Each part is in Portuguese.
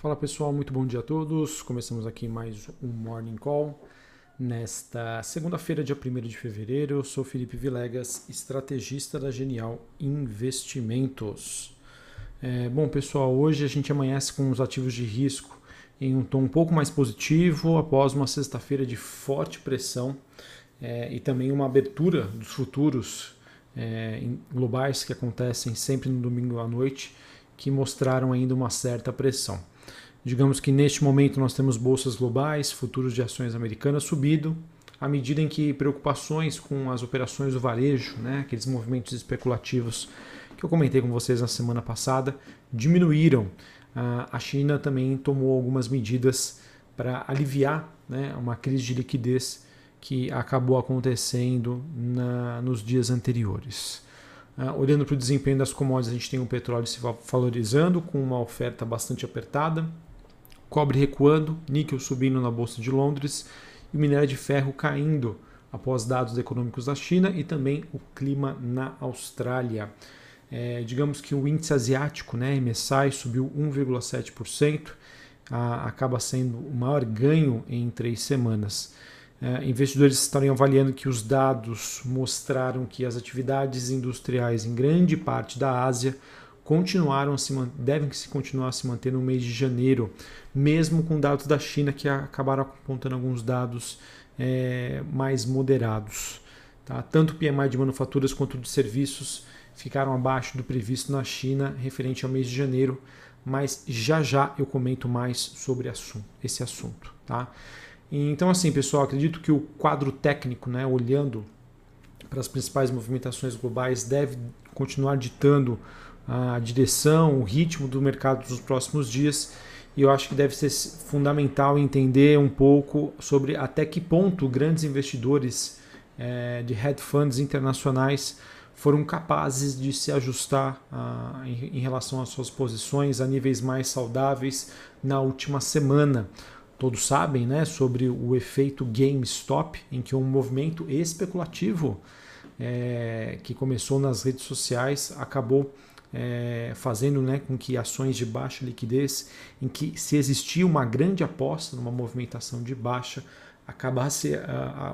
Fala pessoal, muito bom dia a todos. Começamos aqui mais um Morning Call. Nesta segunda-feira, dia 1 de fevereiro, eu sou Felipe Vilegas, estrategista da Genial Investimentos. É, bom pessoal, hoje a gente amanhece com os ativos de risco em um tom um pouco mais positivo após uma sexta-feira de forte pressão é, e também uma abertura dos futuros é, globais que acontecem sempre no domingo à noite que mostraram ainda uma certa pressão. Digamos que neste momento nós temos bolsas globais, futuros de ações americanas subindo, à medida em que preocupações com as operações do varejo, né, aqueles movimentos especulativos que eu comentei com vocês na semana passada, diminuíram. A China também tomou algumas medidas para aliviar né, uma crise de liquidez que acabou acontecendo na, nos dias anteriores. Uh, olhando para o desempenho das commodities, a gente tem o petróleo se valorizando com uma oferta bastante apertada, cobre recuando, níquel subindo na Bolsa de Londres e minério de ferro caindo após dados econômicos da China e também o clima na Austrália. É, digamos que o índice asiático, né, MSI, subiu 1,7%, acaba sendo o maior ganho em três semanas. É, investidores estariam avaliando que os dados mostraram que as atividades industriais em grande parte da Ásia continuaram se devem se continuar a se manter no mês de janeiro, mesmo com dados da China que acabaram apontando alguns dados é, mais moderados. Tá? Tanto o PMI de manufaturas quanto de serviços ficaram abaixo do previsto na China referente ao mês de janeiro, mas já já eu comento mais sobre esse assunto. Tá? Então, assim, pessoal, acredito que o quadro técnico, né, olhando para as principais movimentações globais, deve continuar ditando a direção, o ritmo do mercado nos próximos dias. E eu acho que deve ser fundamental entender um pouco sobre até que ponto grandes investidores é, de hedge funds internacionais foram capazes de se ajustar ah, em, em relação às suas posições a níveis mais saudáveis na última semana. Todos sabem né, sobre o efeito GameStop, em que um movimento especulativo é, que começou nas redes sociais acabou é, fazendo né, com que ações de baixa liquidez, em que se existia uma grande aposta numa movimentação de baixa, acabasse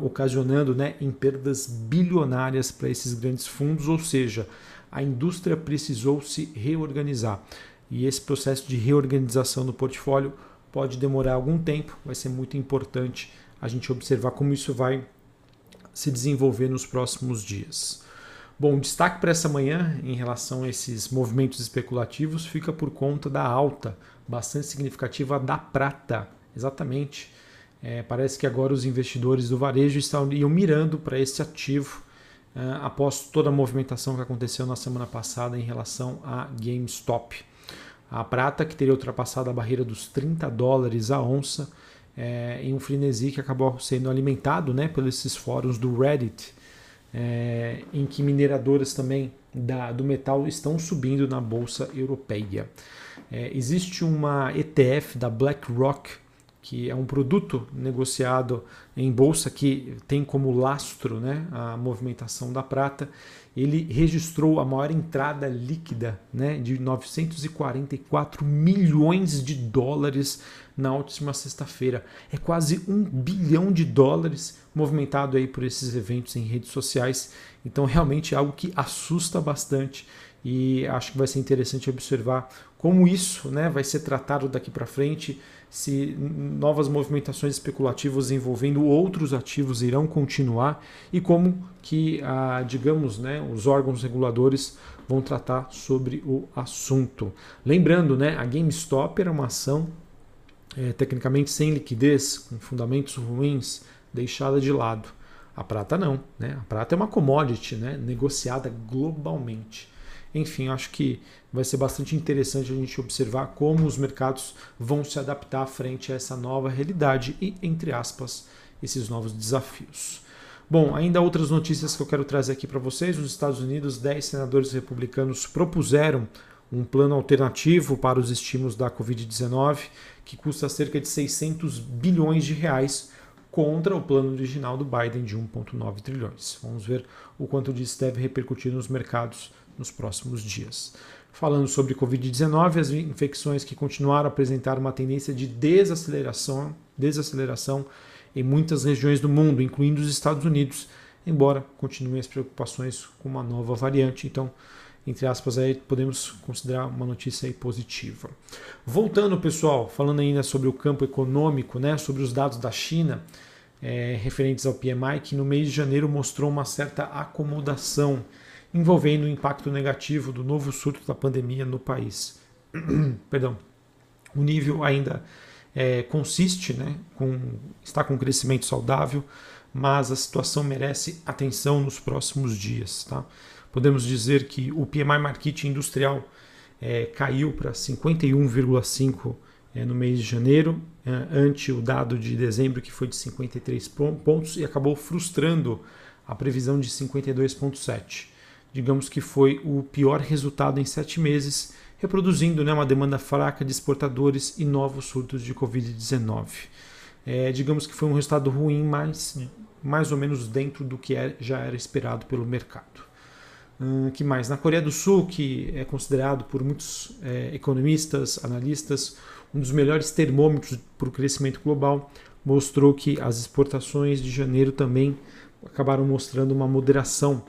ocasionando né, em perdas bilionárias para esses grandes fundos, ou seja, a indústria precisou se reorganizar. E esse processo de reorganização do portfólio pode demorar algum tempo, vai ser muito importante a gente observar como isso vai se desenvolver nos próximos dias. Bom, destaque para essa manhã em relação a esses movimentos especulativos fica por conta da alta bastante significativa da prata. Exatamente. É, parece que agora os investidores do varejo estão mirando para esse ativo é, após toda a movimentação que aconteceu na semana passada em relação a GameStop. A prata, que teria ultrapassado a barreira dos 30 dólares a onça, é, em um frenesi que acabou sendo alimentado né, pelos esses fóruns do Reddit, é, em que mineradoras também da, do metal estão subindo na bolsa europeia. É, existe uma ETF da BlackRock, que é um produto negociado em bolsa que tem como lastro né, a movimentação da prata. Ele registrou a maior entrada líquida né, de 944 milhões de dólares na última sexta-feira. É quase um bilhão de dólares movimentado aí por esses eventos em redes sociais. Então, realmente é algo que assusta bastante e acho que vai ser interessante observar como isso né, vai ser tratado daqui para frente, se novas movimentações especulativas envolvendo outros ativos irão continuar e como que, ah, digamos, né, os órgãos reguladores vão tratar sobre o assunto. Lembrando, né, a GameStop era uma ação é, tecnicamente sem liquidez, com fundamentos ruins, deixada de lado. A prata não, né? A prata é uma commodity, né? negociada globalmente. Enfim, acho que vai ser bastante interessante a gente observar como os mercados vão se adaptar frente a essa nova realidade e, entre aspas, esses novos desafios. Bom, ainda outras notícias que eu quero trazer aqui para vocês. Nos Estados Unidos, 10 senadores republicanos propuseram um plano alternativo para os estímulos da Covid-19 que custa cerca de 600 bilhões de reais contra o plano original do Biden de 1,9 trilhões. Vamos ver o quanto disso deve repercutir nos mercados nos próximos dias. falando sobre Covid-19, as infecções que continuaram a apresentar uma tendência de desaceleração, desaceleração em muitas regiões do mundo, incluindo os Estados Unidos, embora continuem as preocupações com uma nova variante. Então, entre aspas, aí podemos considerar uma notícia aí positiva. Voltando, pessoal, falando ainda sobre o campo econômico, né, sobre os dados da China, é, referentes ao PMI, que no mês de janeiro mostrou uma certa acomodação envolvendo o impacto negativo do novo surto da pandemia no país. Perdão. O nível ainda é, consiste, né, com, está com um crescimento saudável, mas a situação merece atenção nos próximos dias. Tá? Podemos dizer que o PMI Market Industrial é, caiu para 51,5 é, no mês de janeiro, é, ante o dado de dezembro que foi de 53 pontos e acabou frustrando a previsão de 52,7 digamos que foi o pior resultado em sete meses, reproduzindo né, uma demanda fraca de exportadores e novos surtos de Covid-19. É, digamos que foi um resultado ruim, mas mais ou menos dentro do que é, já era esperado pelo mercado. Hum, que mais? Na Coreia do Sul, que é considerado por muitos é, economistas, analistas, um dos melhores termômetros para o crescimento global, mostrou que as exportações de janeiro também acabaram mostrando uma moderação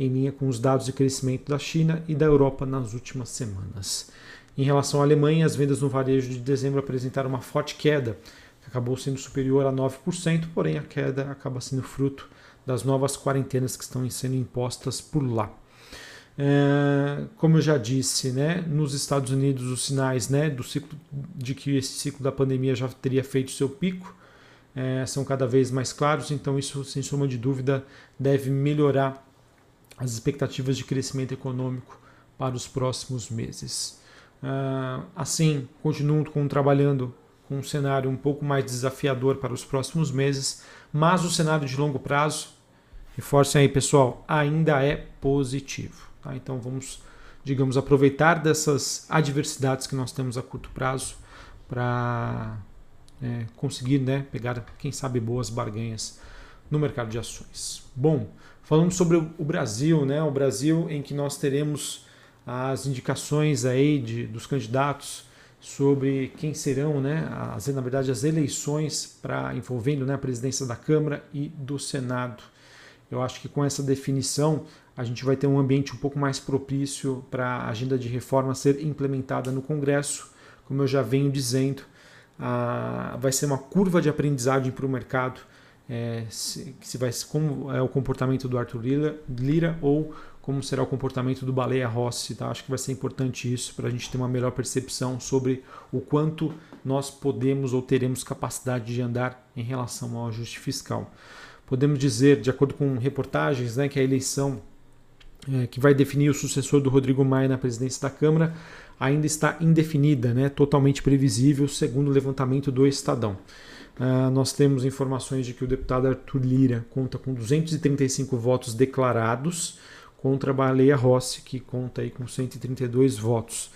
em linha com os dados de crescimento da China e da Europa nas últimas semanas. Em relação à Alemanha, as vendas no varejo de dezembro apresentaram uma forte queda, que acabou sendo superior a 9%, porém a queda acaba sendo fruto das novas quarentenas que estão sendo impostas por lá. É, como eu já disse, né, nos Estados Unidos os sinais né, do ciclo, de que esse ciclo da pandemia já teria feito seu pico é, são cada vez mais claros, então isso, sem sombra de dúvida, deve melhorar as expectativas de crescimento econômico para os próximos meses. Uh, assim, continuo trabalhando com um cenário um pouco mais desafiador para os próximos meses, mas o cenário de longo prazo, reforcem aí pessoal, ainda é positivo. Tá? Então vamos, digamos, aproveitar dessas adversidades que nós temos a curto prazo para é, conseguir né, pegar, quem sabe, boas barganhas no mercado de ações. Bom, Falamos sobre o Brasil, né? O Brasil em que nós teremos as indicações aí de, dos candidatos sobre quem serão, né? As, na verdade, as eleições para envolvendo né, a presidência da Câmara e do Senado. Eu acho que com essa definição a gente vai ter um ambiente um pouco mais propício para a agenda de reforma ser implementada no Congresso. Como eu já venho dizendo, a, vai ser uma curva de aprendizagem para o mercado é, se, se vai como é o comportamento do Arthur Lira, Lira ou como será o comportamento do Baleia Rossi. Tá? Acho que vai ser importante isso para a gente ter uma melhor percepção sobre o quanto nós podemos ou teremos capacidade de andar em relação ao ajuste fiscal. Podemos dizer, de acordo com reportagens, né, que a eleição é, que vai definir o sucessor do Rodrigo Maia na presidência da Câmara ainda está indefinida, né, totalmente previsível, segundo o levantamento do Estadão. Uh, nós temos informações de que o deputado Arthur Lira conta com 235 votos declarados contra a Baleia Rossi, que conta aí com 132 votos.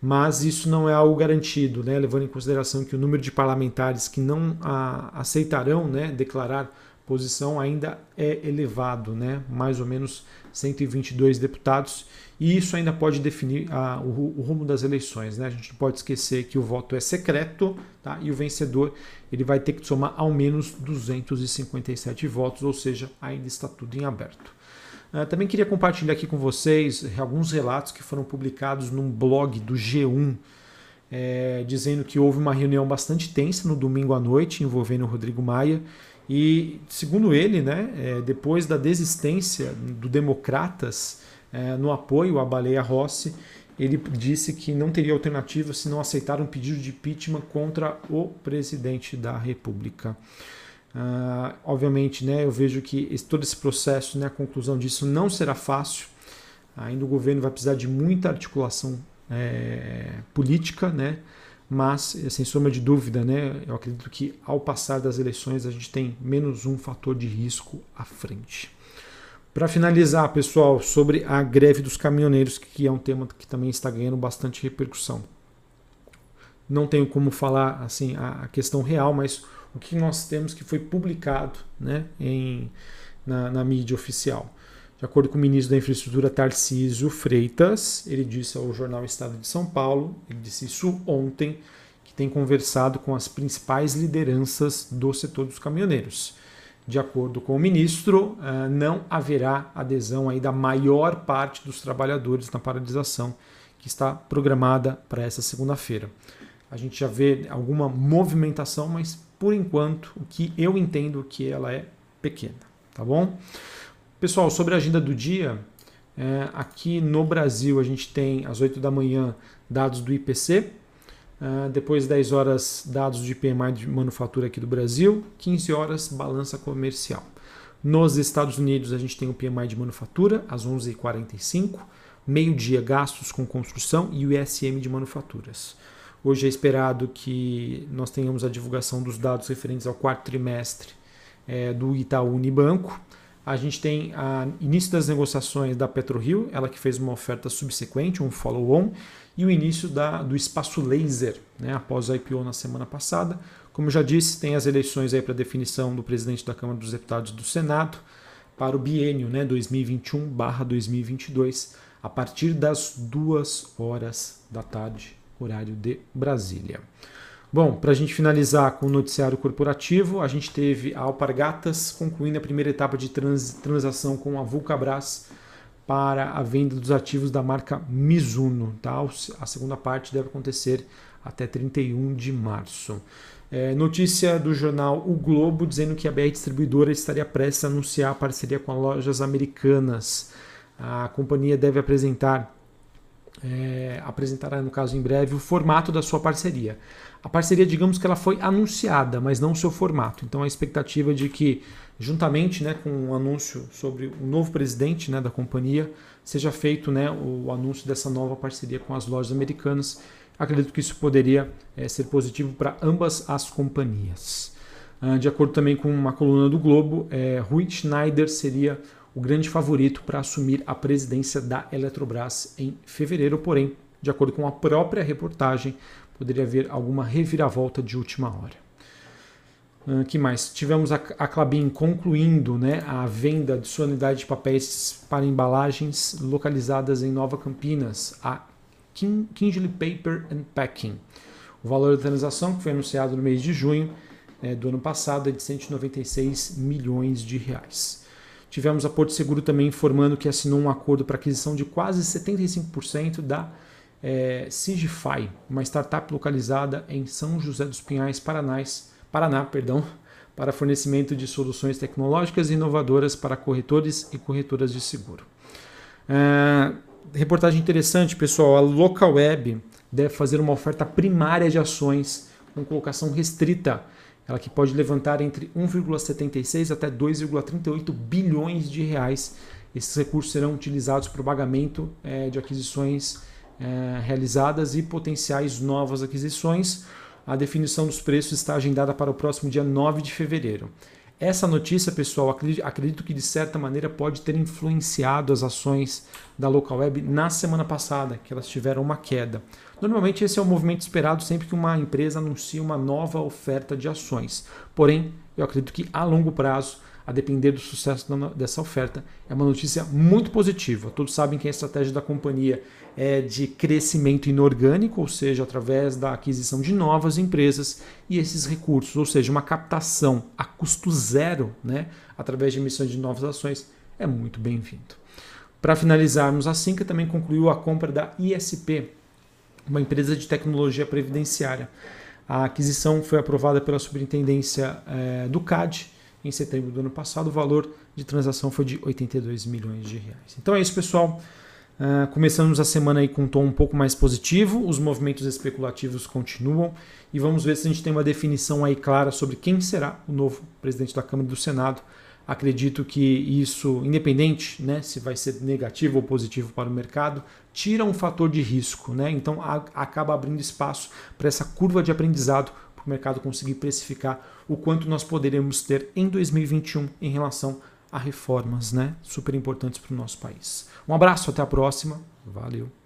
Mas isso não é algo garantido, né? levando em consideração que o número de parlamentares que não a, aceitarão né, declarar posição ainda é elevado, né? mais ou menos 122 deputados, e isso ainda pode definir a, o, o, rumo das eleições. Né? A gente não pode esquecer que o voto é secreto tá? e o vencedor ele vai ter que somar ao menos 257 votos, ou seja, ainda está tudo em aberto. Uh, também queria compartilhar aqui com vocês alguns relatos que foram publicados num blog do G1, é, dizendo que houve uma reunião bastante tensa no domingo à noite envolvendo o Rodrigo Maia e, segundo ele, né, é, depois da desistência do Democratas é, no apoio à Baleia Rossi, ele disse que não teria alternativa se não aceitar um pedido de impeachment contra o presidente da República. Uh, obviamente, né, eu vejo que esse, todo esse processo, né, a conclusão disso não será fácil. Ainda o governo vai precisar de muita articulação é, política, né, mas, sem sombra de dúvida, né, eu acredito que ao passar das eleições a gente tem menos um fator de risco à frente. Para finalizar, pessoal, sobre a greve dos caminhoneiros, que é um tema que também está ganhando bastante repercussão. Não tenho como falar assim a questão real, mas o que nós temos que foi publicado né, em, na, na mídia oficial. De acordo com o ministro da Infraestrutura Tarcísio Freitas, ele disse ao jornal Estado de São Paulo, ele disse isso ontem, que tem conversado com as principais lideranças do setor dos caminhoneiros. De acordo com o ministro, eh, não haverá adesão aí da maior parte dos trabalhadores na paralisação que está programada para essa segunda-feira. A gente já vê alguma movimentação, mas por enquanto o que eu entendo que ela é pequena, tá bom? Pessoal, sobre a agenda do dia, é, aqui no Brasil a gente tem às 8 da manhã dados do IPC, Uh, depois 10 horas, dados de PMI de manufatura aqui do Brasil, 15 horas, balança comercial. Nos Estados Unidos, a gente tem o PMI de manufatura às 11h45, meio-dia, gastos com construção e o ISM de manufaturas. Hoje é esperado que nós tenhamos a divulgação dos dados referentes ao quarto trimestre é, do Itaú Unibanco. A gente tem a início das negociações da PetroRio, ela que fez uma oferta subsequente, um follow-on, e o início da, do espaço laser, né, após o IPO na semana passada. Como já disse, tem as eleições aí para definição do presidente da Câmara dos Deputados e do Senado para o biênio né, 2021-2022, a partir das duas horas da tarde, horário de Brasília. Bom, para a gente finalizar com o noticiário corporativo, a gente teve a Alpargatas concluindo a primeira etapa de trans, transação com a Vulcabras para a venda dos ativos da marca Mizuno. Tá? A segunda parte deve acontecer até 31 de março. É, notícia do jornal O Globo dizendo que a BR Distribuidora estaria prestes a anunciar a parceria com lojas americanas. A companhia deve apresentar é, apresentará, no caso, em breve, o formato da sua parceria. A parceria, digamos que ela foi anunciada, mas não o seu formato. Então, a expectativa de que, juntamente né, com o um anúncio sobre o novo presidente né, da companhia, seja feito né, o anúncio dessa nova parceria com as lojas americanas. Acredito que isso poderia é, ser positivo para ambas as companhias. Ah, de acordo também com uma coluna do Globo, é, Rui Schneider seria o grande favorito para assumir a presidência da Eletrobras em fevereiro, porém, de acordo com a própria reportagem, poderia haver alguma reviravolta de última hora. Uh, que mais? Tivemos a, a Clabin concluindo né, a venda de sua unidade de papéis para embalagens localizadas em Nova Campinas, a King, Paper and Packing. O valor da transação, que foi anunciado no mês de junho é, do ano passado, é de 196 milhões de reais. Tivemos a Porto Seguro também informando que assinou um acordo para aquisição de quase 75% da é, Sigify, uma startup localizada em São José dos Pinhais, Paraná, perdão, para fornecimento de soluções tecnológicas inovadoras para corretores e corretoras de seguro. É, reportagem interessante, pessoal. A Local Web deve fazer uma oferta primária de ações com colocação restrita ela que pode levantar entre 1,76 até 2,38 bilhões de reais. Esses recursos serão utilizados para o pagamento é, de aquisições é, realizadas e potenciais novas aquisições. A definição dos preços está agendada para o próximo dia 9 de fevereiro. Essa notícia, pessoal, acredito que de certa maneira pode ter influenciado as ações da Local Web na semana passada, que elas tiveram uma queda. Normalmente esse é o movimento esperado sempre que uma empresa anuncia uma nova oferta de ações. Porém, eu acredito que a longo prazo, a depender do sucesso dessa oferta, é uma notícia muito positiva. Todos sabem que a estratégia da companhia é de crescimento inorgânico, ou seja, através da aquisição de novas empresas e esses recursos, ou seja, uma captação a custo zero, né, através de emissões de novas ações, é muito bem-vindo. Para finalizarmos, a Cinca também concluiu a compra da ISP, uma empresa de tecnologia previdenciária. A aquisição foi aprovada pela Superintendência é, do CAD em setembro do ano passado. O valor de transação foi de 82 milhões de reais. Então é isso, pessoal. Uh, começamos a semana aí com um tom um pouco mais positivo, os movimentos especulativos continuam e vamos ver se a gente tem uma definição aí clara sobre quem será o novo presidente da Câmara e do Senado Acredito que isso, independente né, se vai ser negativo ou positivo para o mercado, tira um fator de risco. Né? Então a, acaba abrindo espaço para essa curva de aprendizado para o mercado conseguir precificar o quanto nós poderemos ter em 2021 em relação a reformas né, super importantes para o nosso país. Um abraço, até a próxima. Valeu.